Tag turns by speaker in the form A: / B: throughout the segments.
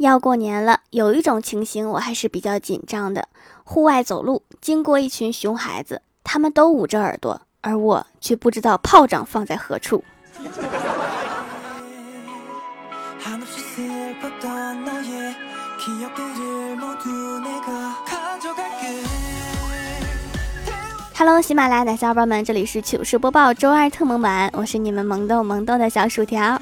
A: 要过年了，有一种情形我还是比较紧张的。户外走路，经过一群熊孩子，他们都捂着耳朵，而我却不知道炮仗放在何处。Hello，喜马拉雅的小伙伴们，这里是糗事播报周二特萌版，我是你们萌豆萌豆的小薯条。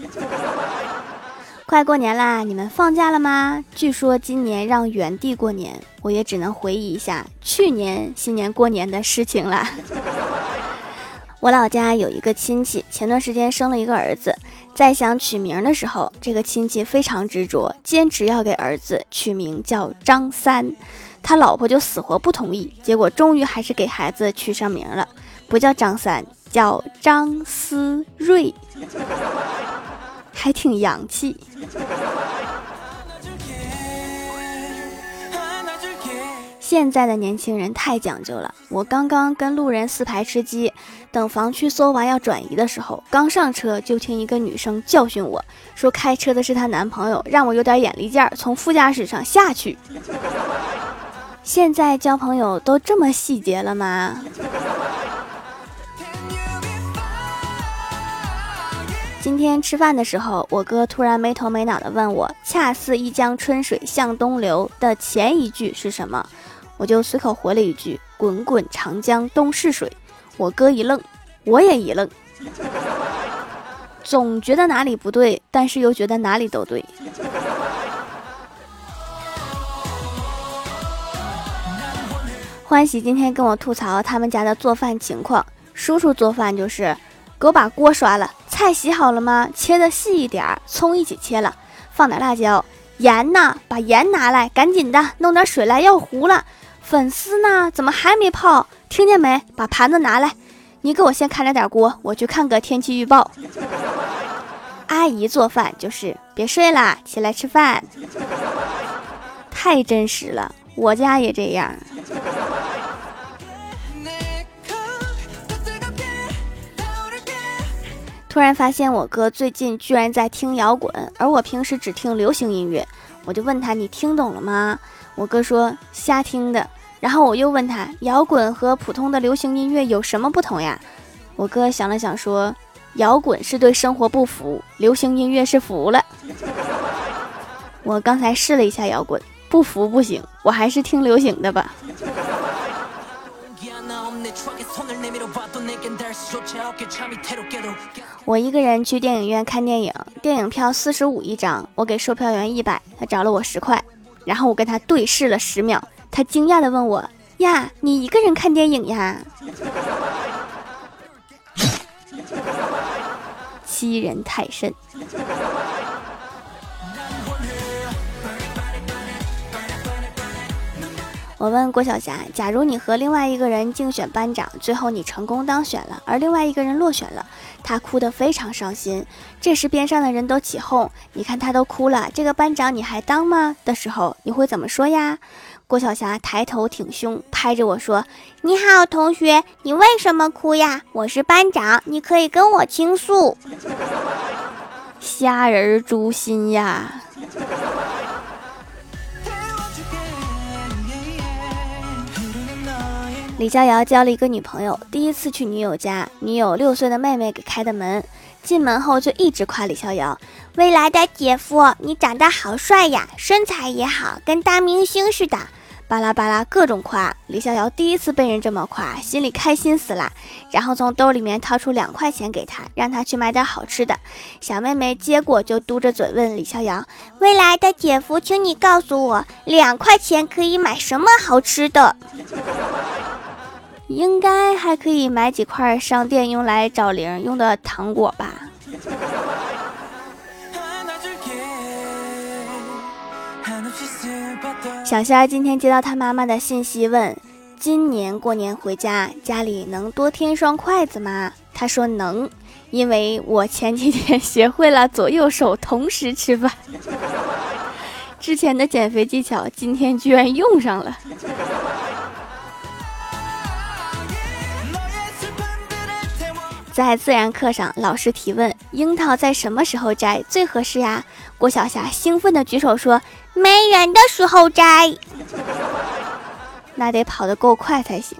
A: 快过年啦，你们放假了吗？据说今年让原地过年，我也只能回忆一下去年新年过年的事情了。我老家有一个亲戚，前段时间生了一个儿子，在想取名的时候，这个亲戚非常执着，坚持要给儿子取名叫张三。他老婆就死活不同意，结果终于还是给孩子取上名了，不叫张三，叫张思睿，还挺洋气。现在的年轻人太讲究了。我刚刚跟路人四排吃鸡，等防区搜完要转移的时候，刚上车就听一个女生教训我说：“开车的是她男朋友，让我有点眼力见儿，从副驾驶上下去。”现在交朋友都这么细节了吗？今天吃饭的时候，我哥突然没头没脑的问我：“恰似一江春水向东流”的前一句是什么？我就随口回了一句：“滚滚长江东逝水。”我哥一愣，我也一愣，总觉得哪里不对，但是又觉得哪里都对。欢喜今天跟我吐槽他们家的做饭情况。叔叔做饭就是，给我把锅刷了，菜洗好了吗？切的细一点，葱一起切了，放点辣椒，盐呢？把盐拿来，赶紧的，弄点水来，要糊了。粉丝呢？怎么还没泡？听见没？把盘子拿来，你给我先看着点锅，我去看个天气预报。阿姨做饭就是，别睡啦，起来吃饭。太真实了，我家也这样。突然发现我哥最近居然在听摇滚，而我平时只听流行音乐。我就问他：“你听懂了吗？”我哥说：“瞎听的。”然后我又问他：“摇滚和普通的流行音乐有什么不同呀？”我哥想了想说：“摇滚是对生活不服，流行音乐是服了。” 我刚才试了一下摇滚，不服不行，我还是听流行的吧。我一个人去电影院看电影，电影票四十五一张，我给售票员一百，他找了我十块，然后我跟他对视了十秒，他惊讶的问我：“呀，你一个人看电影呀？” 欺人太甚。我问郭晓霞：“假如你和另外一个人竞选班长，最后你成功当选了，而另外一个人落选了，他哭得非常伤心。这时边上的人都起哄，你看他都哭了，这个班长你还当吗？的时候你会怎么说呀？”郭晓霞抬头挺胸，拍着我说：“你好，同学，你为什么哭呀？我是班长，你可以跟我倾诉。” 虾仁诛心呀！李逍遥交了一个女朋友，第一次去女友家，女友六岁的妹妹给开的门，进门后就一直夸李逍遥：“未来的姐夫，你长得好帅呀，身材也好，跟大明星似的。”巴拉巴拉各种夸。李逍遥第一次被人这么夸，心里开心死了，然后从兜里面掏出两块钱给他，让他去买点好吃的。小妹妹接过就嘟着嘴问李逍遥：“未来的姐夫，请你告诉我，两块钱可以买什么好吃的？”应该还可以买几块商店用来找零用的糖果吧。小仙儿今天接到他妈妈的信息，问：今年过年回家，家里能多添双筷子吗？他说能，因为我前几天学会了左右手同时吃饭。之前的减肥技巧，今天居然用上了。在自然课上，老师提问：樱桃在什么时候摘最合适呀？郭晓霞兴奋地举手说：“没人的时候摘。那得跑得够快才行。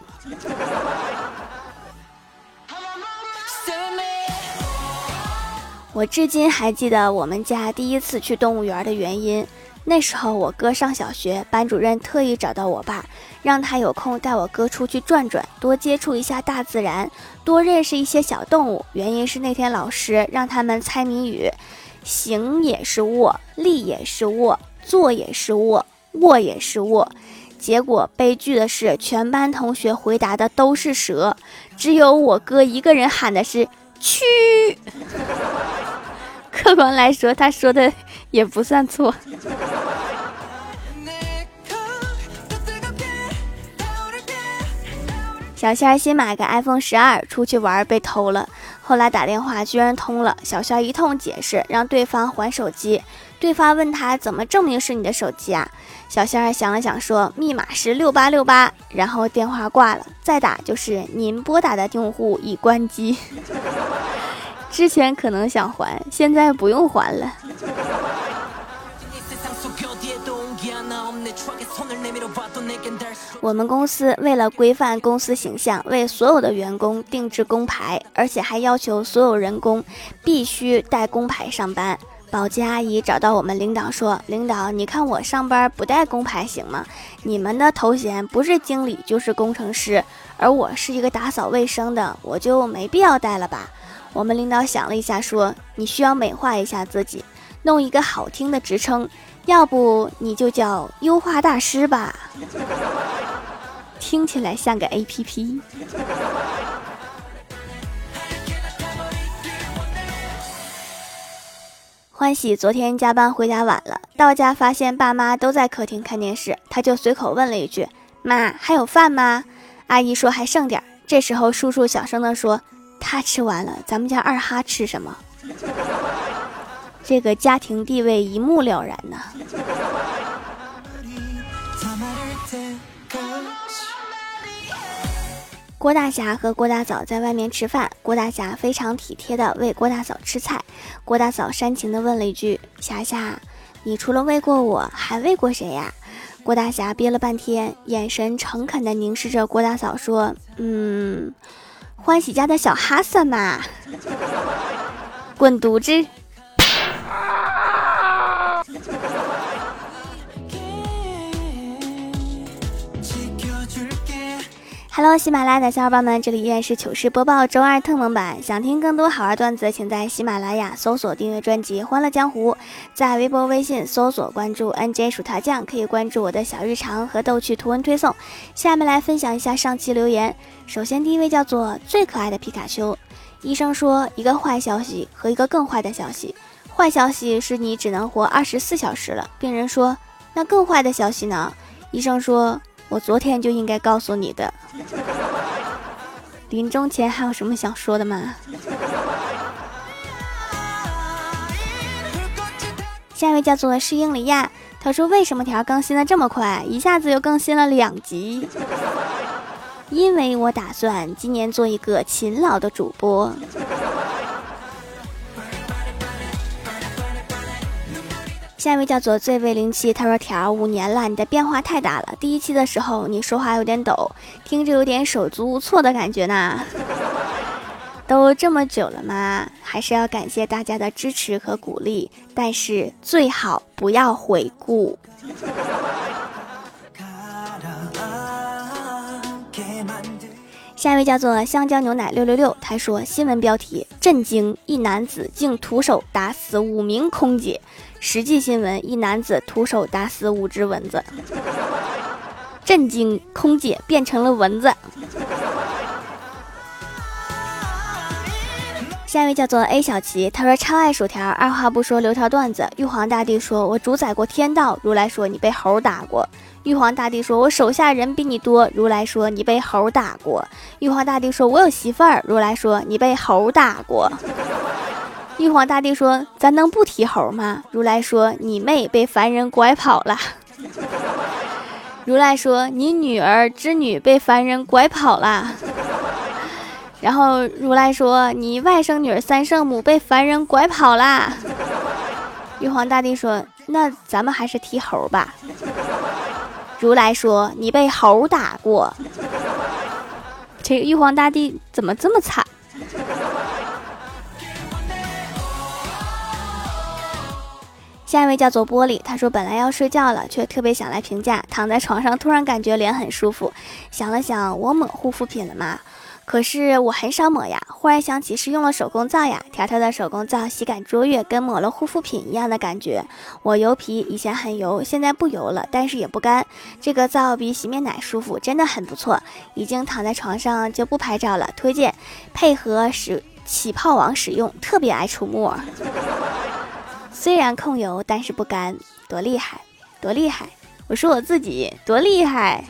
A: 我至今还记得我们家第一次去动物园的原因。那时候我哥上小学，班主任特意找到我爸，让他有空带我哥出去转转，多接触一下大自然，多认识一些小动物。原因是那天老师让他们猜谜语，行也是卧，立也是卧，坐也是卧，卧也是卧。结果悲剧的是，全班同学回答的都是蛇，只有我哥一个人喊的是蛆。客观来说，他说的也不算错。小仙儿新买个 iPhone 十二，出去玩被偷了，后来打电话居然通了。小仙儿一通解释，让对方还手机。对方问他怎么证明是你的手机啊？小仙儿想了想说密码是六八六八，然后电话挂了。再打就是您拨打的用户已关机。之前可能想还，现在不用还了。我们公司为了规范公司形象，为所有的员工定制工牌，而且还要求所有人工必须带工牌上班。保洁阿姨找到我们领导说：“领导，你看我上班不带工牌行吗？你们的头衔不是经理就是工程师，而我是一个打扫卫生的，我就没必要带了吧？”我们领导想了一下，说：“你需要美化一下自己，弄一个好听的职称，要不你就叫优化大师吧，听起来像个 APP。”欢喜昨天加班回家晚了，到家发现爸妈都在客厅看电视，他就随口问了一句：“妈，还有饭吗？”阿姨说：“还剩点。”这时候叔叔小声地说。他吃完了，咱们家二哈吃什么？这个家庭地位一目了然呐。郭大侠和郭大嫂在外面吃饭，郭大侠非常体贴的喂郭大嫂吃菜，郭大嫂煽情的问了一句：“霞霞，你除了喂过我，还喂过谁呀？”郭大侠憋了半天，眼神诚恳的凝视着郭大嫂说：“嗯。”欢喜家的小哈森嘛，滚犊子！Hello，喜马拉雅的小伙伴们，这里依然是糗事播报周二特蒙版。想听更多好玩段子，请在喜马拉雅搜索订阅专辑《欢乐江湖》，在微博、微信搜索关注 NJ 薯条酱，可以关注我的小日常和逗趣图文推送。下面来分享一下上期留言。首先，第一位叫做最可爱的皮卡丘。医生说，一个坏消息和一个更坏的消息。坏消息是你只能活二十四小时了。病人说，那更坏的消息呢？医生说，我昨天就应该告诉你的。临终前还有什么想说的吗？下一位叫做是英里亚，他说，为什么条更新的这么快，一下子又更新了两集？因为我打算今年做一个勤劳的主播。下一位叫做最为灵气，他说：“条五年了，你的变化太大了。第一期的时候你说话有点抖，听着有点手足无措的感觉呢。都这么久了吗？还是要感谢大家的支持和鼓励，但是最好不要回顾。”下一位叫做香蕉牛奶六六六，他说新闻标题震惊：一男子竟徒手打死五名空姐。实际新闻：一男子徒手打死五只蚊子。震惊：空姐变成了蚊子。下一位叫做 A 小琪，他说超爱薯条，二话不说留条段子。玉皇大帝说：“我主宰过天道。”如来说：“你被猴打过。”玉皇大帝说：“我手下人比你多。”如来说：“你被猴打过。”玉皇大帝说：“我有媳妇儿。”如来说：“你被猴打过。”玉皇大帝说：“咱能不提猴吗？”如来说：“你妹被凡人拐跑了。” 如来说：“你女儿织女被凡人拐跑了。” 然后如来说：“你外甥女三圣母被凡人拐跑了。” 玉皇大帝说。那咱们还是提猴吧。如来说：“你被猴打过。”这个玉皇大帝怎么这么惨？下一位叫做玻璃，他说本来要睡觉了，却特别想来评价。躺在床上，突然感觉脸很舒服，想了想，我抹护肤品了吗？可是我很少抹呀，忽然想起是用了手工皂呀，条条的手工皂洗感卓越，跟抹了护肤品一样的感觉。我油皮以前很油，现在不油了，但是也不干。这个皂比洗面奶舒服，真的很不错。已经躺在床上就不拍照了，推荐配合使起泡网使用，特别爱出沫。虽然控油，但是不干，多厉害，多厉害！我说我自己多厉害。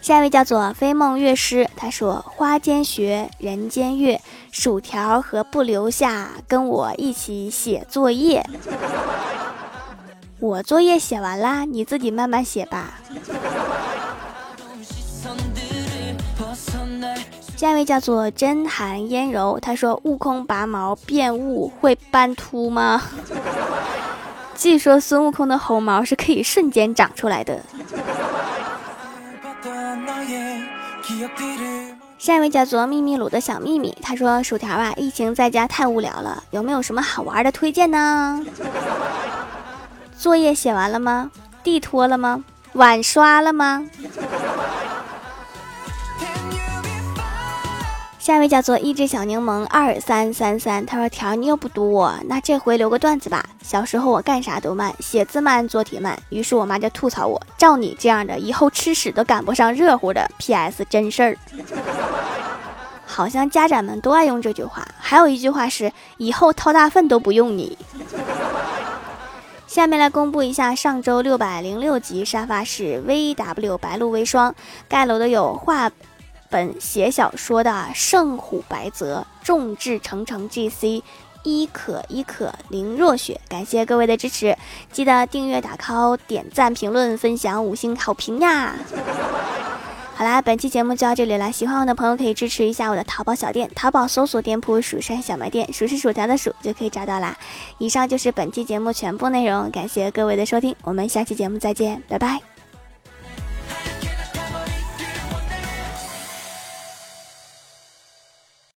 A: 下一位叫做飞梦乐师，他说：“花间学，人间月，薯条和不留下，跟我一起写作业。我作业写完啦，你自己慢慢写吧。”下一位叫做真寒烟柔，他说：“悟空拔毛变雾会斑秃吗？” 据说孙悟空的猴毛是可以瞬间长出来的。下一位叫做秘密鲁的小秘密，他说：“薯条啊，疫情在家太无聊了，有没有什么好玩的推荐呢？作业写完了吗？地拖了吗？碗刷了吗？”下一位叫做一只小柠檬二三三三，他说：“条你又不读我，那这回留个段子吧。小时候我干啥都慢，写字慢，做题慢，于是我妈就吐槽我：照你这样的，以后吃屎都赶不上热乎的。P.S. 真事儿，好像家长们都爱用这句话。还有一句话是：以后掏大粪都不用你。下面来公布一下上周六百零六集沙发是 V.W. 白露为霜盖楼的有画。本写小说的圣虎白泽、众志成城 G.C、伊可伊可、林若雪，感谢各位的支持，记得订阅、打 call、点赞、评论、分享、五星好评呀！好啦，本期节目就到这里了，喜欢我的朋友可以支持一下我的淘宝小店，淘宝搜索店铺“蜀山小卖店”，数是薯条的数就可以找到啦。以上就是本期节目全部内容，感谢各位的收听，我们下期节目再见，拜拜。